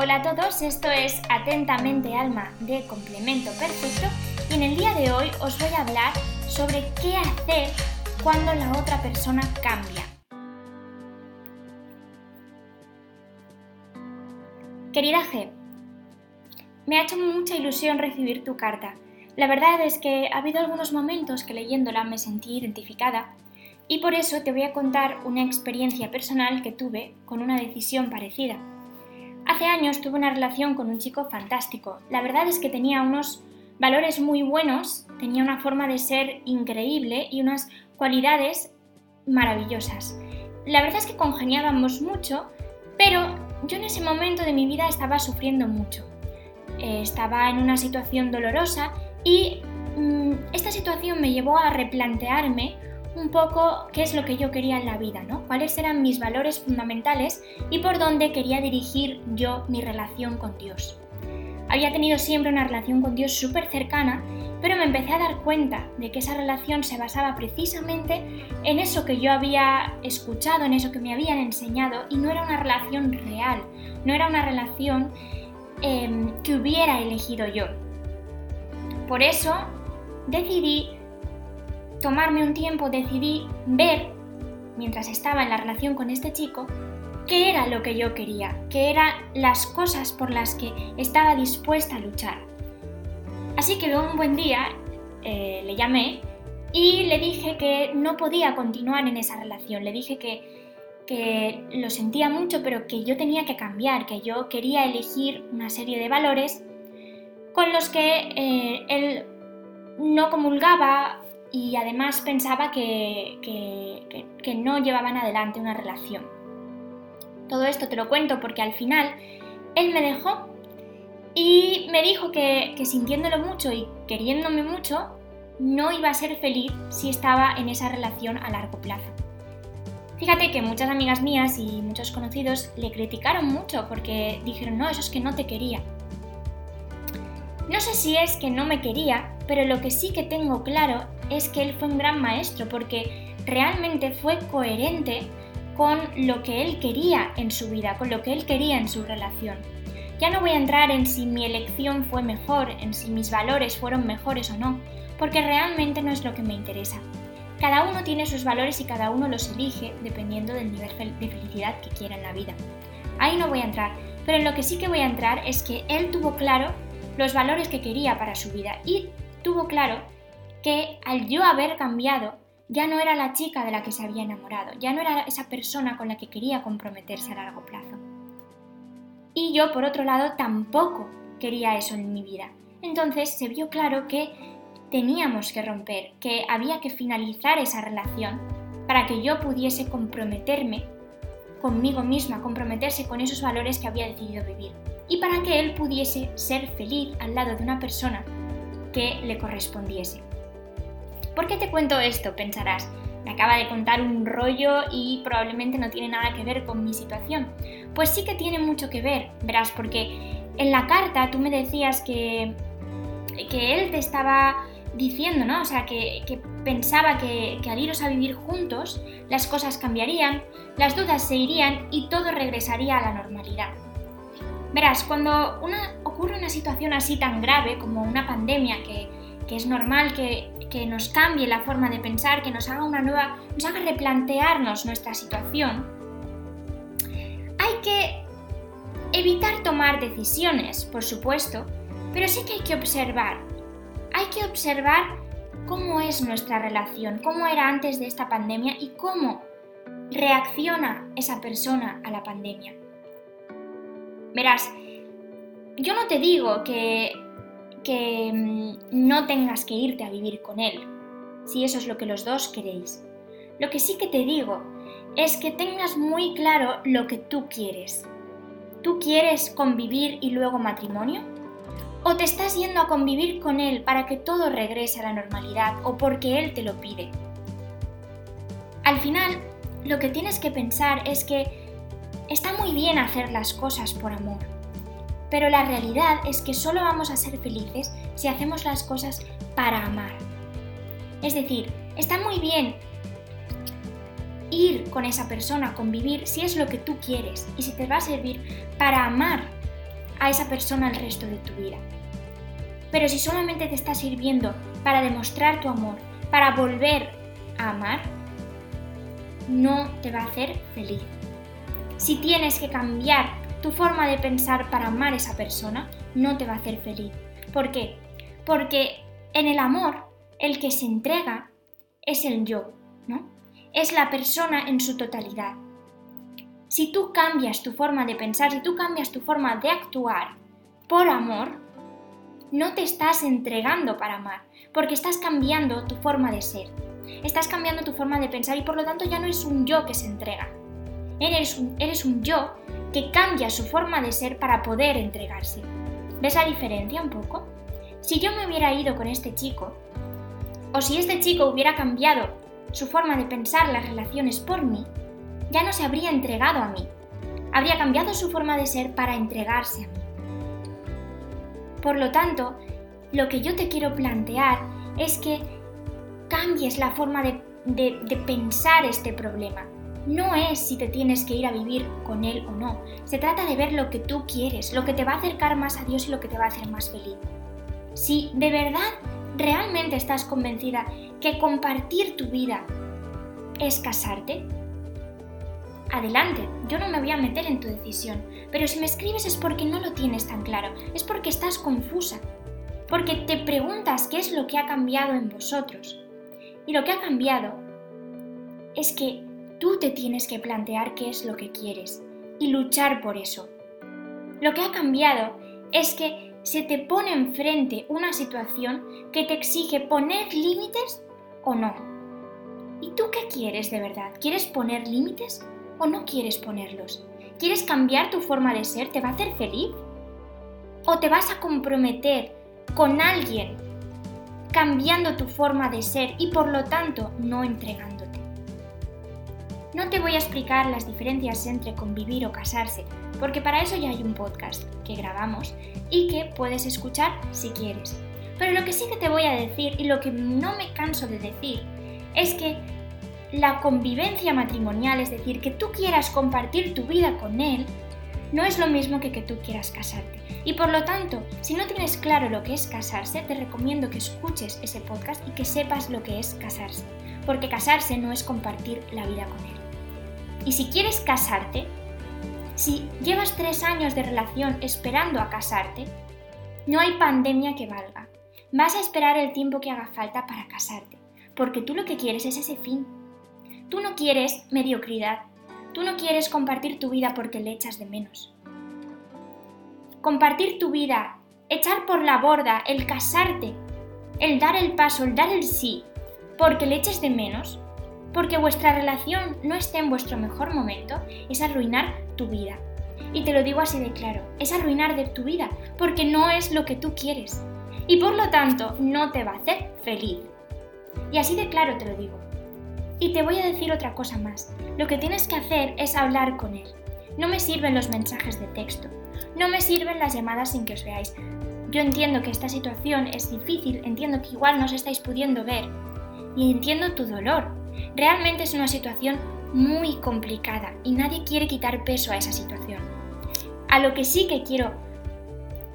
Hola a todos, esto es Atentamente Alma de Complemento Perfecto y en el día de hoy os voy a hablar sobre qué hacer cuando la otra persona cambia. Querida G, me ha hecho mucha ilusión recibir tu carta. La verdad es que ha habido algunos momentos que leyéndola me sentí identificada y por eso te voy a contar una experiencia personal que tuve con una decisión parecida. Hace años tuve una relación con un chico fantástico. La verdad es que tenía unos valores muy buenos, tenía una forma de ser increíble y unas cualidades maravillosas. La verdad es que congeniábamos mucho, pero yo en ese momento de mi vida estaba sufriendo mucho. Eh, estaba en una situación dolorosa y mm, esta situación me llevó a replantearme un poco qué es lo que yo quería en la vida, ¿no? Cuáles eran mis valores fundamentales y por dónde quería dirigir yo mi relación con Dios. Había tenido siempre una relación con Dios súper cercana, pero me empecé a dar cuenta de que esa relación se basaba precisamente en eso que yo había escuchado, en eso que me habían enseñado, y no era una relación real, no era una relación em, que hubiera elegido yo. Por eso decidí tomarme un tiempo decidí ver, mientras estaba en la relación con este chico, qué era lo que yo quería, qué eran las cosas por las que estaba dispuesta a luchar. Así que un buen día eh, le llamé y le dije que no podía continuar en esa relación. Le dije que, que lo sentía mucho, pero que yo tenía que cambiar, que yo quería elegir una serie de valores con los que eh, él no comulgaba y además pensaba que, que, no llevaban adelante una relación. Todo esto te lo cuento porque al final él me dejó y me dijo que, que sintiéndolo mucho y queriéndome mucho, no iba a ser feliz si estaba en esa relación a largo plazo. Fíjate que muchas amigas mías y muchos conocidos le criticaron mucho porque dijeron, no, eso es que no te quería. No sé si es que no me quería, pero lo que sí que tengo claro es que él fue un gran maestro porque realmente fue coherente con lo que él quería en su vida, con lo que él quería en su relación. Ya no voy a entrar en si mi elección fue mejor, en si mis valores fueron mejores o no, porque realmente no es lo que me interesa. Cada uno tiene sus valores y cada uno los elige dependiendo del nivel de felicidad que quiera en la vida. Ahí no voy a entrar, pero en lo que sí que voy a entrar es que él tuvo claro los valores que quería para su vida y tuvo claro que al yo haber cambiado ya no era la chica de la que se había enamorado, ya no era esa persona con la que quería comprometerse a largo plazo. Y yo, por otro lado, tampoco quería eso en mi vida. Entonces se vio claro que teníamos que romper, que había que finalizar esa relación para que yo pudiese comprometerme conmigo misma, comprometerse con esos valores que había decidido vivir y para que él pudiese ser feliz al lado de una persona que le correspondiese. ¿Por qué te cuento esto? Pensarás. Me acaba de contar un rollo y probablemente no tiene nada que ver con mi situación. Pues sí que tiene mucho que ver, verás, porque en la carta tú me decías que, que él te estaba diciendo, ¿no? O sea, que, pensaba que, que, al iros a vivir juntos las cosas cambiarían, las dudas se irían y todo regresaría a la normalidad. Verás, cuando ocurre una situación así tan grave como una pandemia, que, es normal que, nos cambie la forma de pensar, que nos haga una nueva, nos haga replantearnos nuestra situación, hay que evitar tomar decisiones, por supuesto, pero sí que hay que observar. Hay que observar cómo es nuestra relación, cómo era antes de esta pandemia y cómo reacciona esa persona a la pandemia. Verás, yo no te digo que, que mm, no tengas que irte a vivir con él, si eso es lo que los dos queréis. Lo que sí que te digo es que tengas muy claro lo que tú quieres. ¿Tú quieres convivir y luego matrimonio? ¿O te estás yendo a convivir con él para que todo regrese a la normalidad o porque él te lo pide? Al final, lo que tienes que pensar es que Está muy bien hacer las cosas por amor, pero la realidad es que solo vamos a ser felices si hacemos las cosas para amar. Es decir, está muy bien ir con esa persona, convivir, si es lo que tú quieres y si te va a servir para amar a esa persona el resto de tu vida. Pero si solamente te está sirviendo para demostrar tu amor, para volver a amar, no te va a hacer feliz. Si tienes que cambiar tu forma de pensar para amar a esa persona, no te va a hacer feliz. ¿Por qué? Porque en el amor, el que se entrega es el yo, ¿no? Es la persona en su totalidad. Si tú cambias tu forma de pensar, si tú cambias tu forma de actuar por amor, no te estás entregando para amar, porque estás cambiando tu forma de ser. Estás cambiando tu forma de pensar y por lo tanto ya no es un yo que se entrega. Eres un, eres un yo que cambia su forma de ser para poder entregarse. ¿Ves la diferencia un poco? Si yo me hubiera ido con este chico, o si este chico hubiera cambiado su forma de pensar las relaciones por mí, ya no se habría entregado a mí. Habría cambiado su forma de ser para entregarse a mí. Por lo tanto, lo que yo te quiero plantear es que cambies la forma de, pensar este problema. No es si te tienes que ir a vivir con él o no. Se trata de ver lo que tú quieres, lo que te va a acercar más a Dios y lo que te va a hacer más feliz. Si de verdad realmente estás convencida que compartir tu vida es casarte, adelante, yo no me voy a meter en tu decisión, pero si me escribes es porque no lo tienes tan claro, es porque estás confusa, porque te preguntas qué es lo que ha cambiado en vosotros. Y lo que ha cambiado es que tú te tienes que plantear qué es lo que quieres y luchar por eso. Lo que ha cambiado es que se te pone enfrente una situación que te exige poner límites o no. ¿Y tú qué quieres de verdad? ¿Quieres poner límites o no quieres ponerlos? ¿Quieres cambiar tu forma de ser? ¿Te va a hacer feliz? ¿O te vas a comprometer con alguien cambiando tu forma de ser y por lo tanto no entregándote. No te voy a explicar las diferencias entre convivir o casarse, porque para eso ya hay un podcast que grabamos y que puedes escuchar si quieres. Pero lo que sí que te voy a decir y lo que no me canso de decir es que la convivencia matrimonial, es decir, que tú quieras compartir tu vida con él, no es lo mismo que que tú quieras casarte. Y por lo tanto, si no tienes claro lo que es casarse, te recomiendo que escuches ese podcast y que sepas lo que es casarse. Porque casarse no es compartir la vida con él. Y si quieres casarte, si llevas tres años de relación esperando a casarte, no hay pandemia que valga. Vas a esperar el tiempo que haga falta para casarte, porque tú lo que quieres es ese fin. Tú no quieres mediocridad, Tú no quieres compartir tu vida porque le echas de menos. Compartir tu vida, echar por la borda, el casarte, el dar el paso, el dar el sí, porque le eches de menos, porque vuestra relación no esté en vuestro mejor momento, es arruinar tu vida. Y te lo digo así de claro, es arruinar de tu vida, porque no es lo que tú quieres. Y por lo tanto, no te va a hacer feliz. Y así de claro te lo digo. Y te voy a decir otra cosa más. Lo que tienes que hacer es hablar con él. No me sirven los mensajes de texto. No me sirven las llamadas sin que os veáis. Yo entiendo que esta situación es difícil, entiendo que igual no os estáis pudiendo ver. Y entiendo tu dolor. Realmente es una situación muy complicada y nadie quiere quitar peso a esa situación. A lo que sí que quiero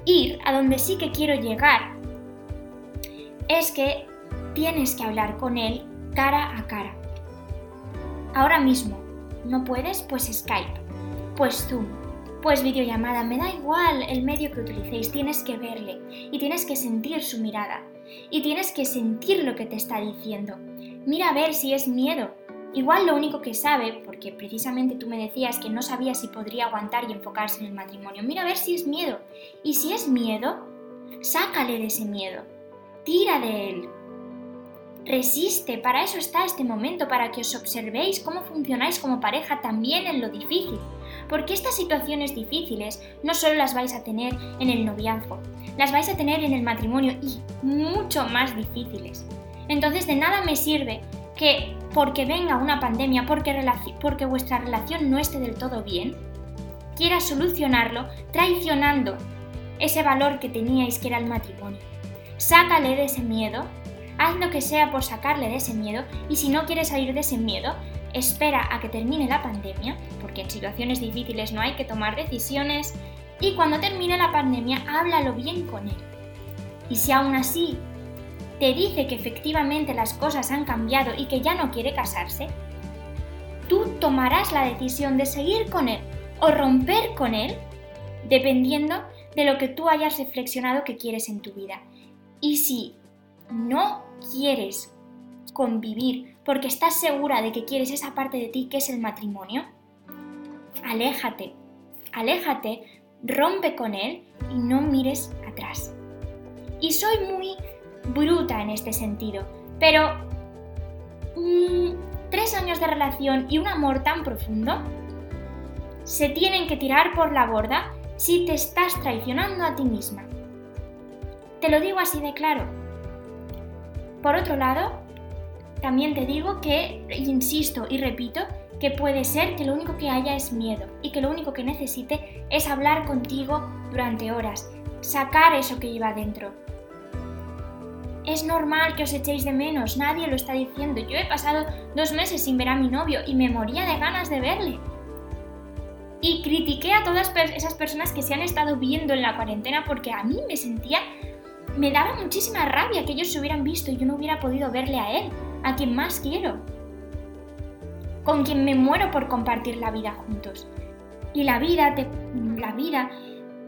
ir, a donde sí que quiero llegar, es que tienes que hablar con él cara a cara. Ahora mismo. ¿No puedes? Pues Skype. Pues Zoom. Pues videollamada. Me da igual el medio que utilicéis. Tienes que verle y tienes que sentir su mirada. Y tienes que sentir lo que te está diciendo. Mira a ver si es miedo. Igual lo único que sabe, porque precisamente tú me decías que no sabía si podría aguantar y enfocarse en el matrimonio, mira a ver si es miedo. Y si es miedo, sácale de ese miedo. Tira de él. Resiste, para eso está este momento, para que os observéis cómo funcionáis como pareja también en lo difícil. Porque estas situaciones difíciles no solo las vais a tener en el noviazgo, las vais a tener en el matrimonio y mucho más difíciles. Entonces de nada me sirve que porque venga una pandemia, porque, porque vuestra relación no esté del todo bien, quieras solucionarlo traicionando ese valor que teníais que era el matrimonio. Sácale de ese miedo Haz lo que sea por sacarle de ese miedo y si no quieres salir de ese miedo, espera a que termine la pandemia, porque en situaciones difíciles no hay que tomar decisiones y cuando termine la pandemia háblalo bien con él. Y si aún así te dice que efectivamente las cosas han cambiado y que ya no quiere casarse, tú tomarás la decisión de seguir con él o romper con él dependiendo de lo que tú hayas reflexionado que quieres en tu vida. Y si no quieres convivir porque estás segura de que quieres esa parte de ti que es el matrimonio, aléjate, aléjate, rompe con él y no mires atrás. Y soy muy bruta en este sentido, pero mm, tres años de relación y un amor tan profundo se tienen que tirar por la borda si te estás traicionando a ti misma. Te lo digo así de claro. Por otro lado, también te digo que, insisto y repito, que puede ser que lo único que haya es miedo y que lo único que necesite es hablar contigo durante horas, sacar eso que lleva dentro. Es normal que os echéis de menos, nadie lo está diciendo. Yo he pasado dos meses sin ver a mi novio y me moría de ganas de verle. Y critiqué a todas esas personas que se han estado viendo en la cuarentena porque a mí me sentía, me daba muchísima rabia que ellos se hubieran visto y yo no hubiera podido verle a él, a quien más quiero, con quien me muero por compartir la vida juntos. Y la vida, la vida,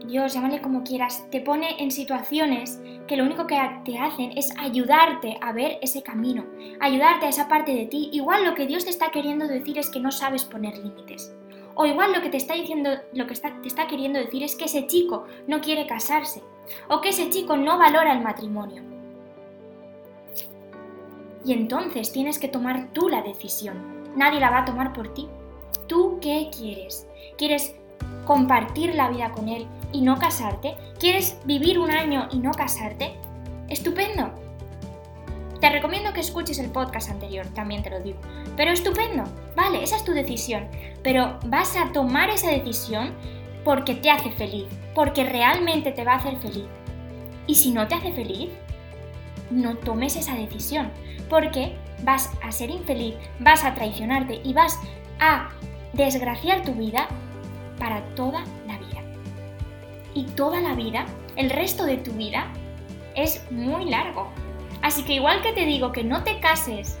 Dios, llámale como quieras, te pone en situaciones que lo único que te hacen es ayudarte a ver ese camino, ayudarte a esa parte de ti. Igual lo que Dios te está queriendo decir es que no sabes poner límites. O igual lo que te está diciendo, lo que te está queriendo decir es que ese chico no quiere casarse. O que ese chico no valora el matrimonio. Y entonces tienes que tomar tú la decisión. Nadie la va a tomar por ti. ¿Tú qué quieres? ¿Quieres compartir la vida con él y no casarte? ¿Quieres vivir un año y no casarte? Estupendo. Te recomiendo que escuches el podcast anterior, también te lo digo. Pero estupendo, vale, esa es tu decisión. Pero vas a tomar esa decisión porque te hace feliz, porque realmente te va a hacer feliz. Y si no te hace feliz, no tomes esa decisión, porque vas a ser infeliz, vas a traicionarte y vas a desgraciar tu vida para toda. Y toda la vida, el resto de tu vida, es muy largo. Así que igual que te digo que no te cases,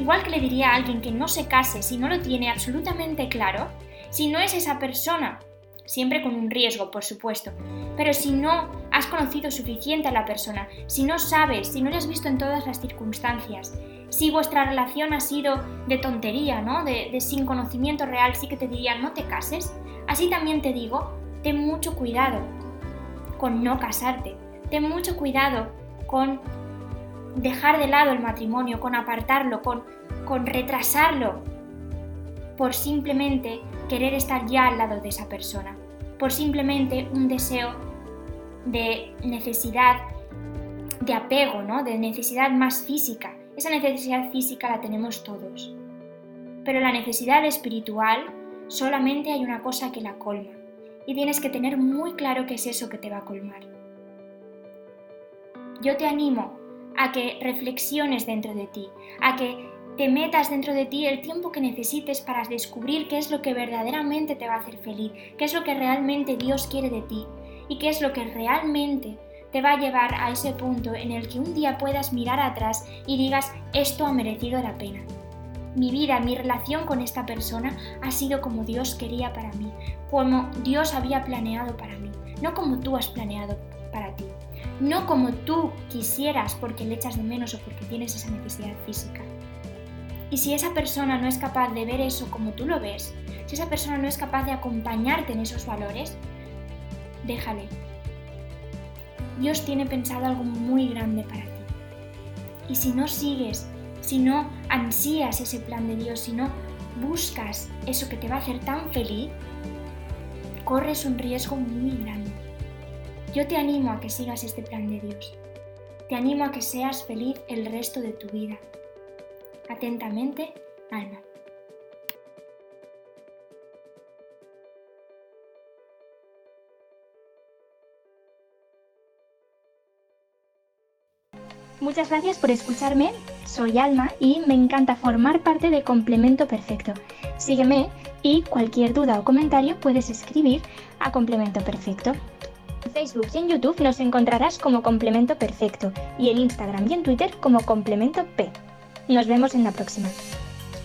igual que le diría a alguien que no se case si no lo tiene absolutamente claro, si no es esa persona, siempre con un riesgo, por supuesto, pero si no has conocido suficiente a la persona, si no sabes, si no le has visto en todas las circunstancias, si vuestra relación ha sido de tontería, ¿no? De, de sin conocimiento real, sí que te diría no te cases. Así también te digo, ten mucho cuidado con no casarte, ten mucho cuidado con dejar de lado el matrimonio, con apartarlo, con, con retrasarlo, por simplemente querer estar ya al lado de esa persona, por simplemente un deseo de necesidad de apego, ¿no? de necesidad más física. Esa necesidad física la tenemos todos. Pero la necesidad espiritual solamente hay una cosa que la colma. Y tienes que tener muy claro qué es eso que te va a colmar. Yo te animo a que reflexiones dentro de ti, a que te metas dentro de ti el tiempo que necesites para descubrir qué es lo que verdaderamente te va a hacer feliz, qué es lo que realmente Dios quiere de ti y qué es lo que realmente te va a llevar a ese punto en el que un día puedas mirar atrás y digas, esto ha merecido la pena. Mi vida, mi relación con esta persona ha sido como Dios quería para mí, como Dios había planeado para mí, no como tú has planeado para ti no como tú quisieras porque le echas de menos o porque tienes esa necesidad física. Y si esa persona no es capaz de ver eso como tú lo ves, si esa persona no es capaz de acompañarte en esos valores, déjale. Dios tiene pensado algo muy grande para ti. Y si no sigues, si no ansías ese plan de Dios, si no buscas eso que te va a hacer tan feliz, corres un riesgo muy grande. Yo te animo a que sigas este plan de Dios. Te animo a que seas feliz el resto de tu vida. Atentamente, Alma. Muchas gracias por escucharme, soy Alma y me encanta formar parte de Complemento Perfecto. Sígueme y cualquier duda o comentario puedes escribir a Complemento Perfecto. En Facebook y en YouTube nos encontrarás como Complemento Perfecto y en Instagram y en Twitter como Complemento P. Nos vemos en la próxima.